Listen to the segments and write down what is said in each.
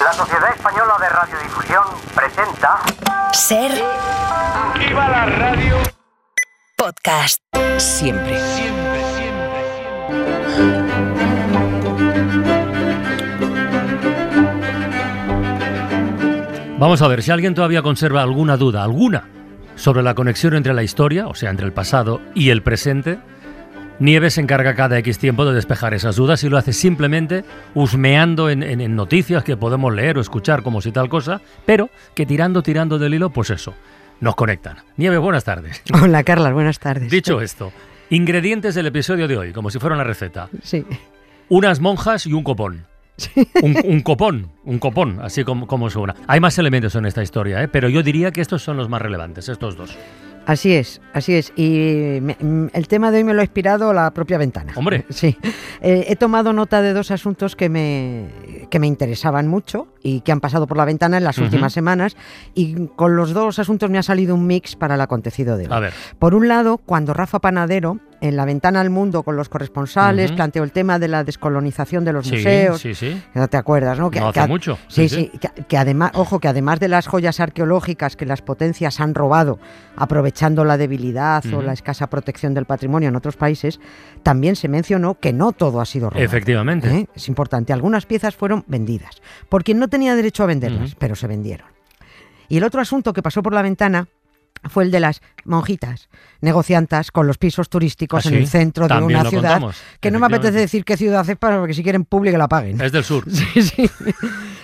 La Sociedad Española de Radiodifusión presenta Ser ¡Viva la radio! podcast. Siempre. Siempre, siempre, siempre. Vamos a ver, si alguien todavía conserva alguna duda, alguna, sobre la conexión entre la historia, o sea, entre el pasado y el presente, Nieves se encarga cada X tiempo de despejar esas dudas y lo hace simplemente husmeando en, en- en noticias que podemos leer o escuchar como si tal cosa, pero que tirando, tirando del hilo, pues eso, nos conectan. Nieves, buenas tardes. Hola, Carlas, buenas tardes. Dicho esto, ingredientes del episodio de hoy, como si fuera una receta. Sí. Unas monjas y un copón. Un, un copón, un copón, así como, como suena. Hay más elementos en esta historia, ¿eh? pero yo diría que estos son los más relevantes, estos dos. Así es, así es. Y me- mm, el tema de hoy me lo ha inspirado la propia ventana. Hombre. Sí. Eh, he tomado nota de dos asuntos que me, que me interesaban mucho y que han pasado por la ventana en las últimas semanas. Y con los dos asuntos me ha salido un mix para el acontecido de hoy. A ver, Por un lado, cuando Rafa Panadero, en la ventana al mundo con los corresponsales, planteó el tema de la descolonización de los sí, museos. sí, sí. ¿No te acuerdas, no? No hace a- mucho, Sí, sí, sí. Que, que además, ojo, que además de las joyas arqueológicas que las potencias han robado, aprovechando la debilidad o la escasa protección del patrimonio en otros países, también se mencionó que no todo ha sido robado. Efectivamente. ¿eh? Es importante. Algunas piezas fueron vendidas por quien no tenía derecho a venderlas, pero se vendieron. Y el otro asunto que pasó por la ventana fue el de las monjitas negociantas con los pisos turísticos Ah, en el centro de también una ciudad. contamos, Que no me apetece decir qué ciudad es para que si quieren público la paguen. Es del sur. Sí, sí.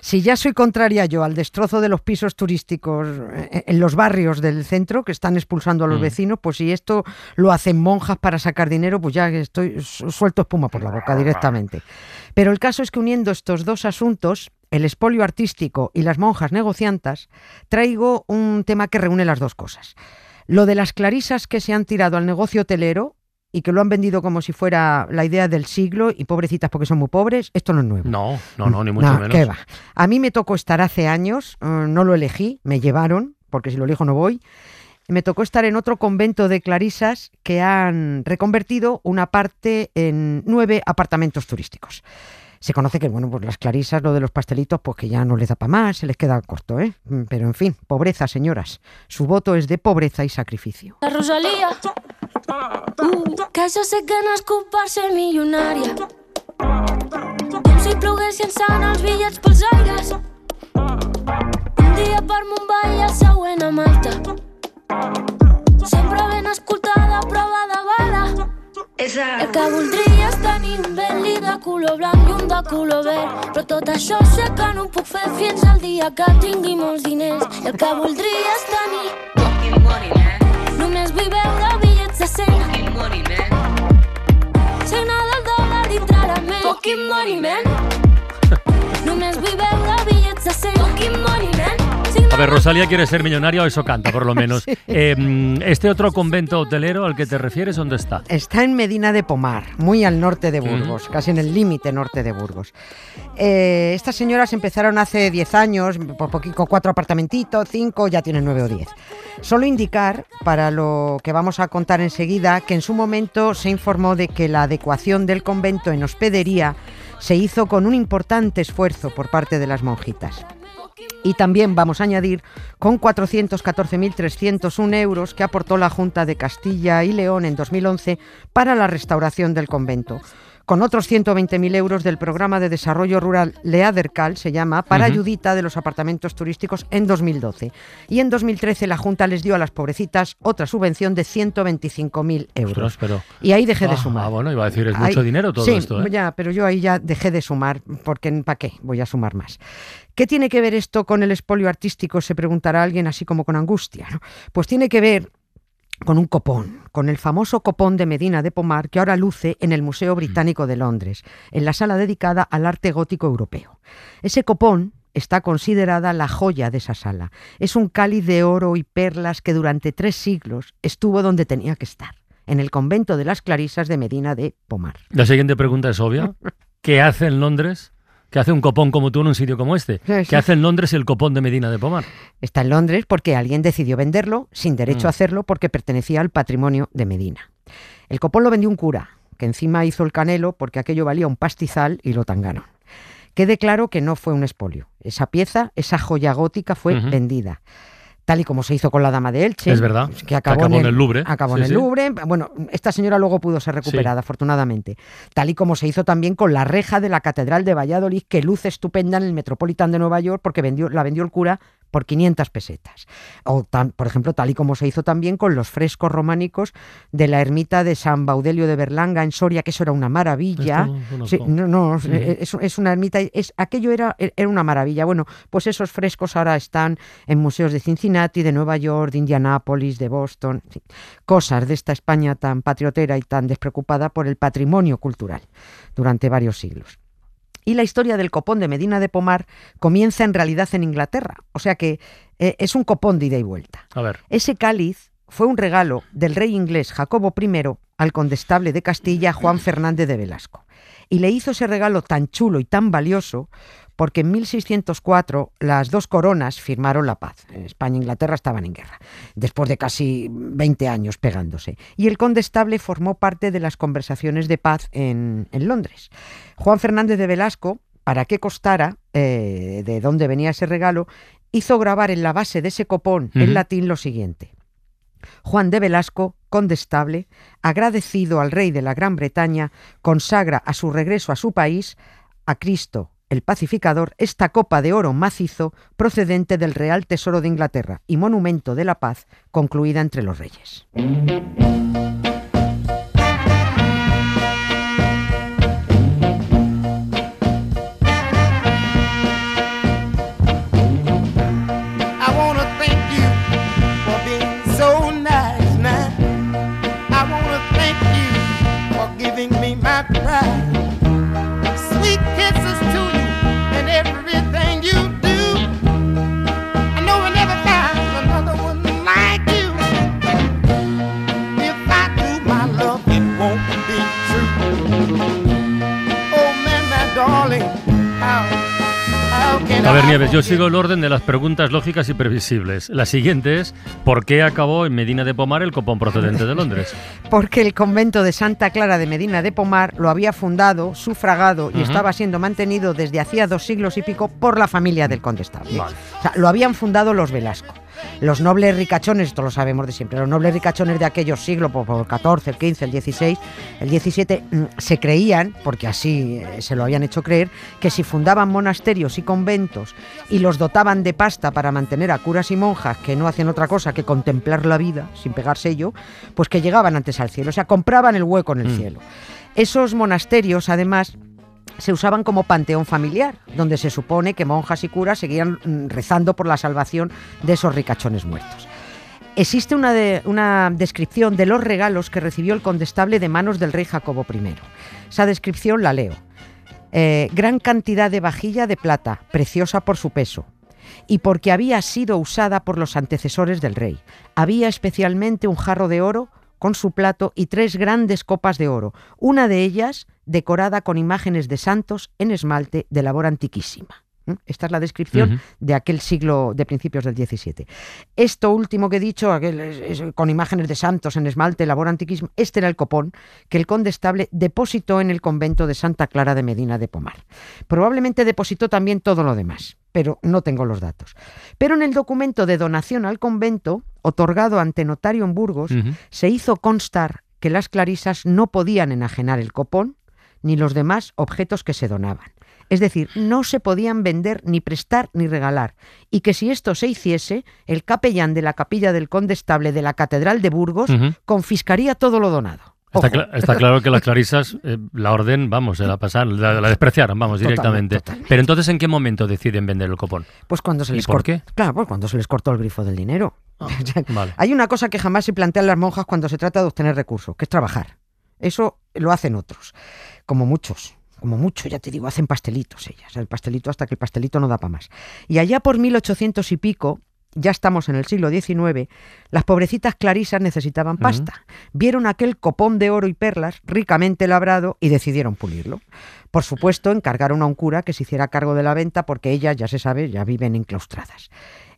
Si ya soy contraria yo al destrozo de los pisos turísticos eh, en los barrios del centro que están expulsando a los Mm. vecinos, pues si esto lo hacen monjas para sacar dinero, pues ya estoy su- suelto espuma por la boca directamente. Pero el caso es que uniendo estos dos asuntos, el espolio artístico y las monjas negociantas, traigo un tema que reúne las dos cosas. Lo de las clarisas que se han tirado al negocio hotelero y que lo han vendido como si fuera la idea del siglo y pobrecitas porque son muy pobres, esto no es nuevo. No, no, no, ni mucho No, menos. ¿qué va? A mí me tocó estar hace años, eh, no lo elegí, me llevaron, porque si lo elijo no voy. Me tocó estar en otro convento de clarisas que han reconvertido una parte en nueve apartamentos turísticos. Se conoce que, bueno, pues las clarisas, lo de los pastelitos, pues que ya no les da para más, se les queda corto, ¿eh? Mm, Pero en fin, pobreza, señoras. Su voto es de pobreza y sacrificio. La Rosalía. Uh, que que nascut per ser milionària. Com si ploguessin sant els bitllets pels aires. Un dia per Mumbai i el següent a Malta. Sempre ben escoltada, prova de bala. El que voldria color blanc i un de color verd. Però tot això sé que no ho puc fer fins al dia que tingui molts diners. I el que voldria és tenir Només vull veure bitllets de 100 Signa del dòlar dintre la ment. Fucking money, man. Només vull veure A ver, Rosalía quiere ser millonaria o eso canta, por lo menos. Eh, este otro convento hotelero al que te refieres, ¿dónde está? Está en Medina de Pomar, muy al norte de Burgos, casi en el límite norte de Burgos. Eh, estas señoras empezaron hace 10 años, por poquito, cuatro apartamentitos, cinco, ya tienen nueve o 10. Solo indicar, para lo que vamos a contar enseguida, que en su momento se informó de que la adecuación del convento en hospedería se hizo con un importante esfuerzo por parte de las monjitas. Y también vamos a añadir con 414.301 euros que aportó la Junta de Castilla y León en 2011 para la restauración del convento. Con otros 120.000 euros del programa de desarrollo rural Leadercal, se llama, para ayudita de los apartamentos turísticos en 2012. Y en 2013 la Junta les dio a las pobrecitas otra subvención de 125.000 euros. Ostras, pero... Y ahí dejé de Ah, sumar. Ah, bueno, iba a decir, es Ahí- mucho dinero todo sí, esto, ¿eh? ya, pero yo ahí ya dejé de sumar, porque ¿para qué? Voy a sumar más. ¿Qué tiene que ver esto con el espolio artístico? Se preguntará alguien así como con angustia. ¿no? Pues tiene que ver con un copón, con el famoso copón de Medina de Pomar que ahora luce en el Museo Británico de Londres, en la sala dedicada al arte gótico europeo. Ese copón está considerada la joya de esa sala. Es un cáliz de oro y perlas que durante tres siglos estuvo donde tenía que estar, en el convento de las Clarisas de Medina de Pomar. La siguiente pregunta es obvia. ¿Qué hace en Londres? ¿Qué hace un copón como tú en un sitio como este? Sí, sí. ¿Qué hace en Londres el copón de Medina de Pomar? Está en Londres porque alguien decidió venderlo sin derecho Mm. a hacerlo porque pertenecía al patrimonio de Medina. El copón lo vendió un cura, que encima hizo el canelo porque aquello valía un pastizal y lo tangaron. Quede claro que no fue un expolio. Esa pieza, esa joya gótica fue vendida. Tal y como se hizo con la Dama de Elche. Es verdad, Que acabó, acabó en el Louvre. Acabó Sí, en el sí. Louvre. Bueno, esta señora luego pudo ser recuperada, afortunadamente. Tal y como se hizo también con la reja de la Catedral de Valladolid, que luce estupenda en el Metropolitan de Nueva York, porque vendió, la vendió el cura por 500 pesetas. O, tan- por ejemplo, tal y como se hizo también con los frescos románicos de la ermita de San Baudelio de Berlanga en Soria, que eso era una maravilla. No Sí, no, no, Ujú. es, es una ermita, es, aquello era, era una maravilla. Bueno, pues esos frescos ahora están en museos de Cincinnati, de Nueva York, de Indianápolis, de Boston, en fin, cosas de esta España tan patriotera y tan despreocupada por el patrimonio cultural durante varios siglos. Y la historia del copón de Medina de Pomar comienza en realidad en Inglaterra, o sea que eh, es un copón de ida y vuelta. A ver. Ese cáliz fue un regalo del rey inglés Jacobo I al condestable de Castilla Juan Fernández de Velasco. Y le hizo ese regalo tan chulo y tan valioso porque en 1604 las dos coronas firmaron la paz. España e Inglaterra estaban en guerra, después de casi 20 años pegándose. Y el condestable formó parte de las conversaciones de paz en, en Londres. Juan Fernández de Velasco, para que costara eh, de dónde venía ese regalo, hizo grabar en la base de ese copón en latín lo siguiente. Juan de Velasco, condestable, agradecido al rey de la Gran Bretaña, consagra a su regreso a su país, a Cristo, el pacificador, esta copa de oro macizo procedente del Real Tesoro de Inglaterra y monumento de la paz concluida entre los reyes. A ver, Nieves, yo sigo el orden de las preguntas lógicas y previsibles. La siguiente es, ¿por qué acabó en Medina de Pomar el copón procedente de Londres? Porque el convento de Santa Clara de Medina de Pomar lo había fundado, sufragado y estaba siendo mantenido desde hacía dos siglos y pico por la familia del condestable. Vale. O sea, lo habían fundado los Velasco. Los nobles ricachones, esto lo sabemos de siempre, los nobles ricachones de aquellos siglos, por, por el 14, el 15, el 16, el 17, mm, se creían, porque así eh, se lo habían hecho creer, que si fundaban monasterios y conventos y los dotaban de pasta para mantener a curas y monjas que no hacían otra cosa que contemplar la vida sin pegar sello, pues que llegaban antes al cielo, o sea, compraban el hueco en el Mm. cielo. Esos monasterios, además, se usaban como panteón familiar, donde se supone que monjas y curas seguían mm, rezando por la salvación de esos ricachones muertos. Existe una, una descripción de los regalos que recibió el condestable de manos del rey Jacobo I. Esa descripción la leo. Eh, gran cantidad de vajilla de plata, preciosa por su peso, y porque había sido usada por los antecesores del rey. Había especialmente un jarro de oro con su plato y tres grandes copas de oro, una de ellas decorada con imágenes de santos en esmalte de labor antiquísima. Esta es la descripción de aquel siglo de principios del XVII. Esto último que he dicho, aquel es- es con imágenes de santos en esmalte, labor antiquísima, este era el copón que el condestable depositó en el convento de Santa Clara de Medina de Pomar. Probablemente depositó también todo lo demás, pero no tengo los datos. Pero en el documento de donación al convento, otorgado ante notario en Burgos, se hizo constar que las clarisas no podían enajenar el copón ni los demás objetos que se donaban. Es decir, no se podían vender, ni prestar, ni regalar, y que si esto se hiciese, el capellán de la capilla del condestable de la Catedral de Burgos confiscaría todo lo donado. Está, claro que las clarisas, eh, la orden, vamos, se la pasaron, la, la despreciaron, vamos, Totalmente, directamente. totalmente. Pero entonces, ¿en qué momento deciden vender el copón? Pues cuando se ¿Y les por cortó. qué? Claro, pues cuando se les cortó el grifo del dinero. Vale. Hay una cosa que jamás se plantean las monjas cuando se trata de obtener recursos, que es trabajar. Eso lo hacen otros, como muchos. Como mucho, ya te digo, hacen pastelitos ellas. El pastelito hasta que el pastelito no da para más. Y allá por 1800 y pico, ya estamos en el siglo XIX, las pobrecitas clarisas necesitaban pasta. Vieron aquel copón de oro y perlas ricamente labrado y decidieron pulirlo. Por supuesto, encargaron a un cura que se hiciera cargo de la venta porque ellas, ya se sabe, ya viven enclaustradas.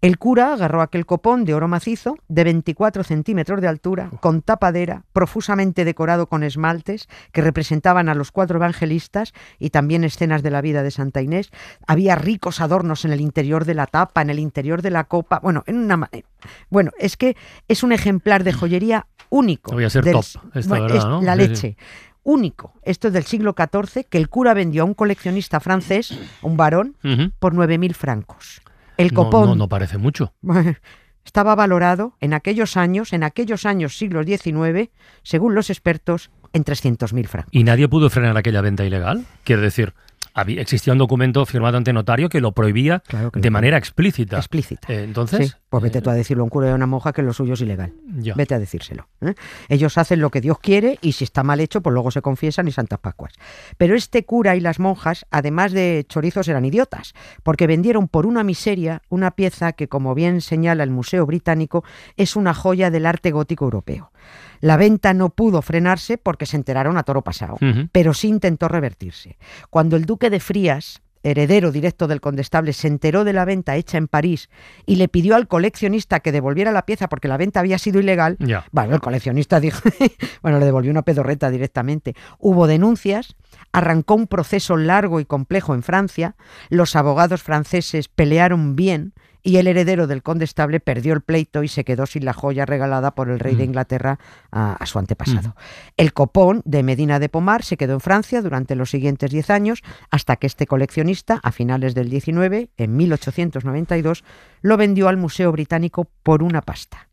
El cura agarró aquel copón de oro macizo de 24 centímetros de altura, con tapadera, profusamente decorado con esmaltes que representaban a los cuatro evangelistas y también escenas de la vida de Santa Inés. Había ricos adornos en el interior de la tapa, en el interior de la copa. Bueno, en una, eh, bueno es que es un ejemplar de joyería único. Voy a ser del- top, bueno, ¿verdad, es no? La Sí, sí. leche. Único. Esto es del siglo XIV que el cura vendió a un coleccionista francés, un varón, Ujú. por 9.000 francos. El No, copón no, no parece mucho. estaba valorado en aquellos años, en aquellos años siglos XIX, según los expertos, en 300.000 francos. ¿Y nadie pudo frenar aquella venta ilegal? Quiero decir, había, existía un documento firmado ante notario que lo prohibía Claro que de manera explícita. Explícita. Eh, entonces, Sí, pues vete tú a decirlo a un cura y a una monja que lo suyo es ilegal. ya. Vete a decírselo. ¿eh? Ellos hacen lo que Dios quiere y si está mal hecho, pues luego se confiesan y santas pascuas. Pero este cura y las monjas, además de chorizos, eran idiotas, porque vendieron por una miseria una pieza que, como bien señala el Museo Británico, es una joya del arte gótico europeo. La venta no pudo frenarse porque se enteraron a toro pasado, pero sí intentó revertirse. Cuando el duque de Frías, heredero directo del condestable, se enteró de la venta hecha en París y le pidió al coleccionista que devolviera la pieza porque la venta había sido ilegal, Ya. bueno, el coleccionista dijo, bueno, le devolvió una pedorreta directamente. Hubo denuncias, arrancó un proceso largo y complejo en Francia, los abogados franceses pelearon bien y el heredero del condestable perdió el pleito y se quedó sin la joya regalada por el rey de Mm. Inglaterra a, a su antepasado. El copón de Medina de Pomar se quedó en Francia durante los siguientes 10 años hasta que este coleccionista, a finales del 19, en 1892, lo vendió al Museo Británico por una pasta.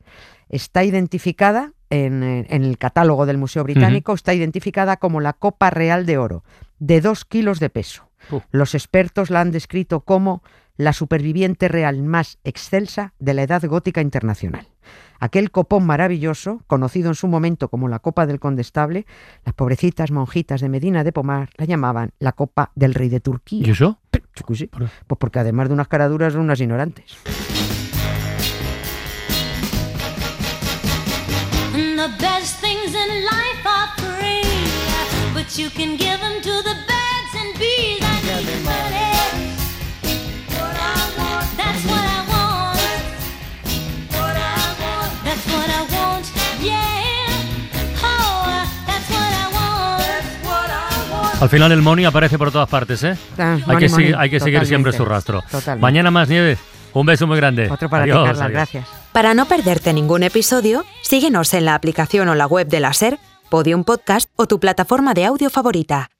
Está identificada en, en el catálogo del Museo Británico, está identificada como la Copa Real de Oro, de dos kilos de peso. Uh. Los expertos la han descrito como la superviviente real más excelsa de la Edad Gótica Internacional. Aquel copón maravilloso, conocido en su momento como la Copa del Condestable, las pobrecitas monjitas de Medina de Pomar la llamaban la Copa del Rey de Turquía. ¿Y eso? Pues porque además de unas caraduras son unas ignorantes. You can give them to the birds and bees. Al final el money aparece por todas partes, ¿eh? Ah, Hay money, que, money, seguir, hay que seguir siempre su rastro. totalmente. Mañana más nieve. Un beso muy grande. Otro para ti, Adiós, Carla, adiós. gracias. Para no perderte ningún episodio, síguenos en la aplicación o la web de la SER, Podium Podcast o tu plataforma de audio favorita.